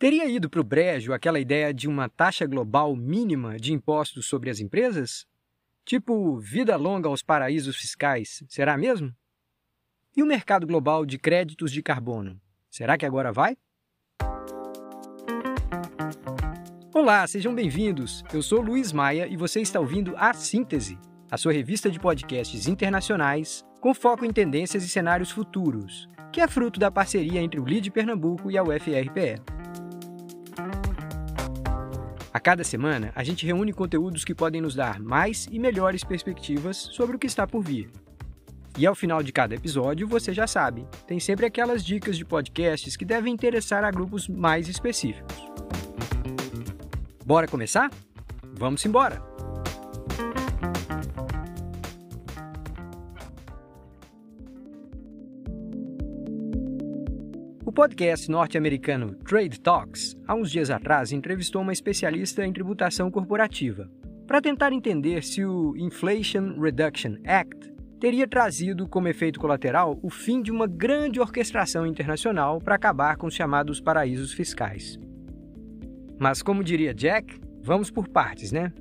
Teria ido para o brejo aquela ideia de uma taxa global mínima de impostos sobre as empresas? Tipo, vida longa aos paraísos fiscais, será mesmo? E o mercado global de créditos de carbono? Será que agora vai? Olá, sejam bem-vindos. Eu sou Luiz Maia e você está ouvindo A Síntese, a sua revista de podcasts internacionais com foco em tendências e cenários futuros, que é fruto da parceria entre o LID Pernambuco e a UFRPE. A cada semana, a gente reúne conteúdos que podem nos dar mais e melhores perspectivas sobre o que está por vir. E ao final de cada episódio, você já sabe, tem sempre aquelas dicas de podcasts que devem interessar a grupos mais específicos. Bora começar? Vamos embora! O podcast norte-americano Trade Talks, há uns dias atrás, entrevistou uma especialista em tributação corporativa para tentar entender se o Inflation Reduction Act teria trazido como efeito colateral o fim de uma grande orquestração internacional para acabar com os chamados paraísos fiscais. Mas, como diria Jack, vamos por partes, né?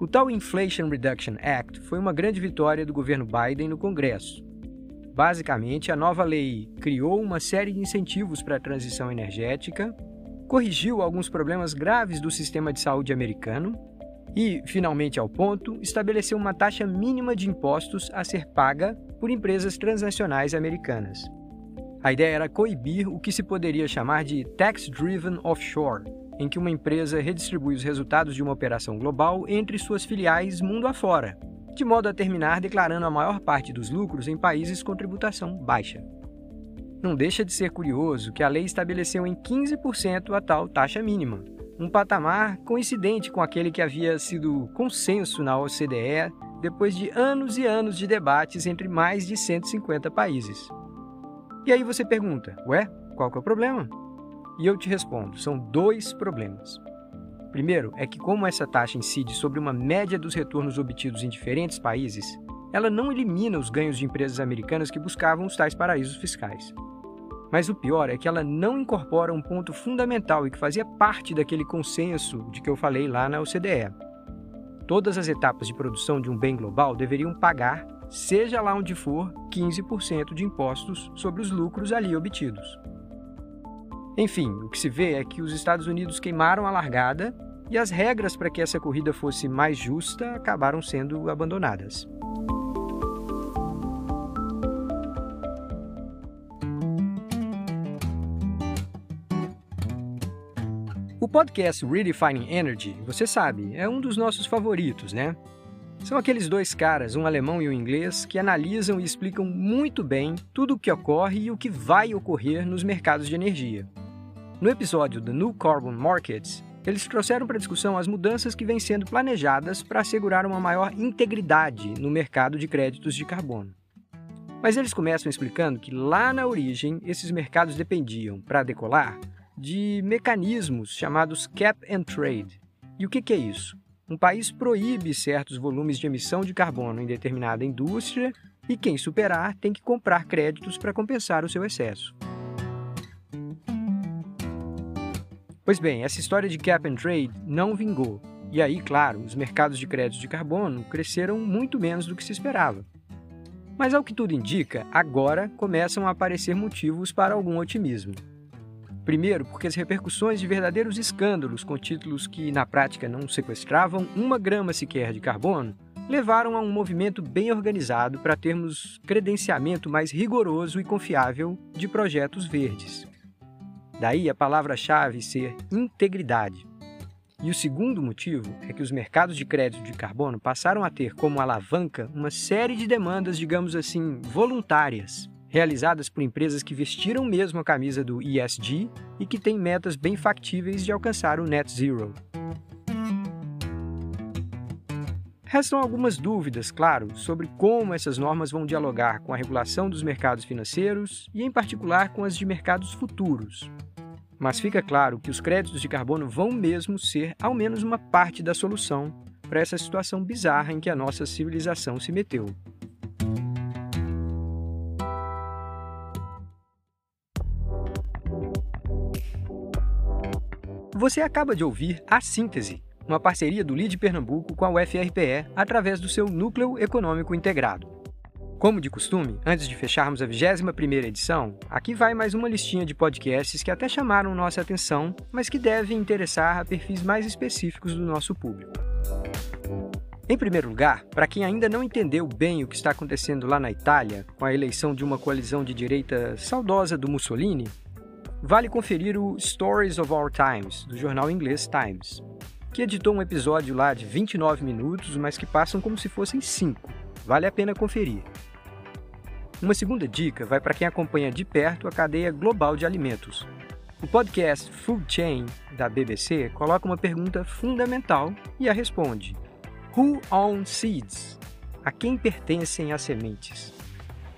O tal Inflation Reduction Act foi uma grande vitória do governo Biden no Congresso Basicamente, a nova lei criou uma série de incentivos para a transição energética, corrigiu alguns problemas graves do sistema de saúde americano e, finalmente ao ponto, estabeleceu uma taxa mínima de impostos a ser paga por empresas transnacionais americanas. A ideia era coibir o que se poderia chamar de tax-driven offshore, em que uma empresa redistribui os resultados de uma operação global entre suas filiais mundo afora, de modo a terminar declarando a maior parte dos lucros em países com tributação baixa. Não deixa de ser curioso que a lei estabeleceu em 15% a tal taxa mínima, um patamar coincidente com aquele que havia sido consenso na OCDE depois de anos e anos de debates entre mais de 150 países. E aí você pergunta, ué, qual que é o problema? E eu te respondo, são dois problemas. Primeiro, é que, como essa taxa incide sobre uma média dos retornos obtidos em diferentes países, ela não elimina os ganhos de empresas americanas que buscavam os tais paraísos fiscais. Mas o pior é que ela não incorpora um ponto fundamental e que fazia parte daquele consenso de que eu falei lá na OCDE. Todas as etapas de produção de um bem global deveriam pagar, seja lá onde for, 15% de impostos sobre os lucros ali obtidos. Enfim, o que se vê é que os Estados Unidos queimaram a largada e as regras para que essa corrida fosse mais justa acabaram sendo abandonadas. O podcast Redefining Energy, você sabe, é um dos nossos favoritos, né? São aqueles dois caras, um alemão e um inglês, que analisam e explicam muito bem tudo o que ocorre e o que vai ocorrer nos mercados de energia. No episódio The New Carbon Markets, eles trouxeram para discussão as mudanças que vêm sendo planejadas para assegurar uma maior integridade no mercado de créditos de carbono. Mas eles começam explicando que lá na origem esses mercados dependiam, para decolar, de mecanismos chamados cap and trade. E o que, que é isso? Um país proíbe certos volumes de emissão de carbono em determinada indústria e quem superar tem que comprar créditos para compensar o seu excesso. Pois bem, essa história de cap and trade não vingou. E aí, claro, os mercados de crédito de carbono cresceram muito menos do que se esperava. Mas ao que tudo indica, agora começam a aparecer motivos para algum otimismo. Primeiro, porque as repercussões de verdadeiros escândalos com títulos que na prática não sequestravam uma grama sequer de carbono levaram a um movimento bem organizado para termos credenciamento mais rigoroso e confiável de projetos verdes. Daí a palavra-chave ser integridade. E o segundo motivo é que os mercados de crédito de carbono passaram a ter como alavanca uma série de demandas, digamos assim, voluntárias, realizadas por empresas que vestiram mesmo a camisa do ESG e que têm metas bem factíveis de alcançar o net zero. Restam algumas dúvidas, claro, sobre como essas normas vão dialogar com a regulação dos mercados financeiros e, em particular, com as de mercados futuros. Mas fica claro que os créditos de carbono vão mesmo ser, ao menos, uma parte da solução para essa situação bizarra em que a nossa civilização se meteu. Você acaba de ouvir A Síntese, uma parceria do LID Pernambuco com a UFRPE através do seu Núcleo Econômico Integrado. Como de costume, antes de fecharmos a 21ª edição, aqui vai mais uma listinha de podcasts que até chamaram nossa atenção, mas que devem interessar a perfis mais específicos do nosso público. Em primeiro lugar, para quem ainda não entendeu bem o que está acontecendo lá na Itália, com a eleição de uma coalizão de direita saudosa do Mussolini, vale conferir o Stories of Our Times, do jornal inglês Times, que editou um episódio lá de 29 minutos, mas que passam como se fossem 5. Vale a pena conferir. Uma segunda dica vai para quem acompanha de perto a cadeia global de alimentos. O podcast Food Chain, da BBC, coloca uma pergunta fundamental e a responde Who owns seeds? A quem pertencem as sementes?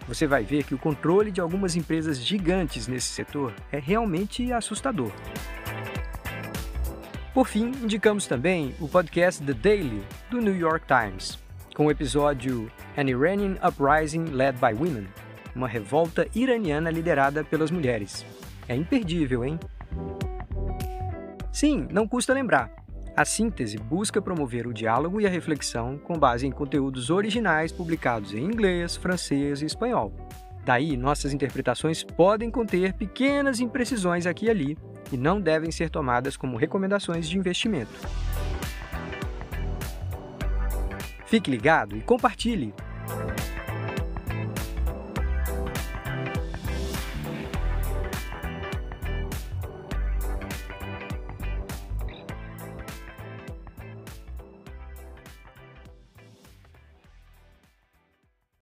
Você vai ver que o controle de algumas empresas gigantes nesse setor é realmente assustador. Por fim, indicamos também o podcast The Daily, do New York Times, com o episódio An Iranian Uprising Led by Women uma revolta iraniana liderada pelas mulheres. É imperdível, hein? Sim, não custa lembrar. A síntese busca promover o diálogo e a reflexão com base em conteúdos originais publicados em inglês, francês e espanhol. Daí, nossas interpretações podem conter pequenas imprecisões aqui e ali e não devem ser tomadas como recomendações de investimento. Fique ligado e compartilhe!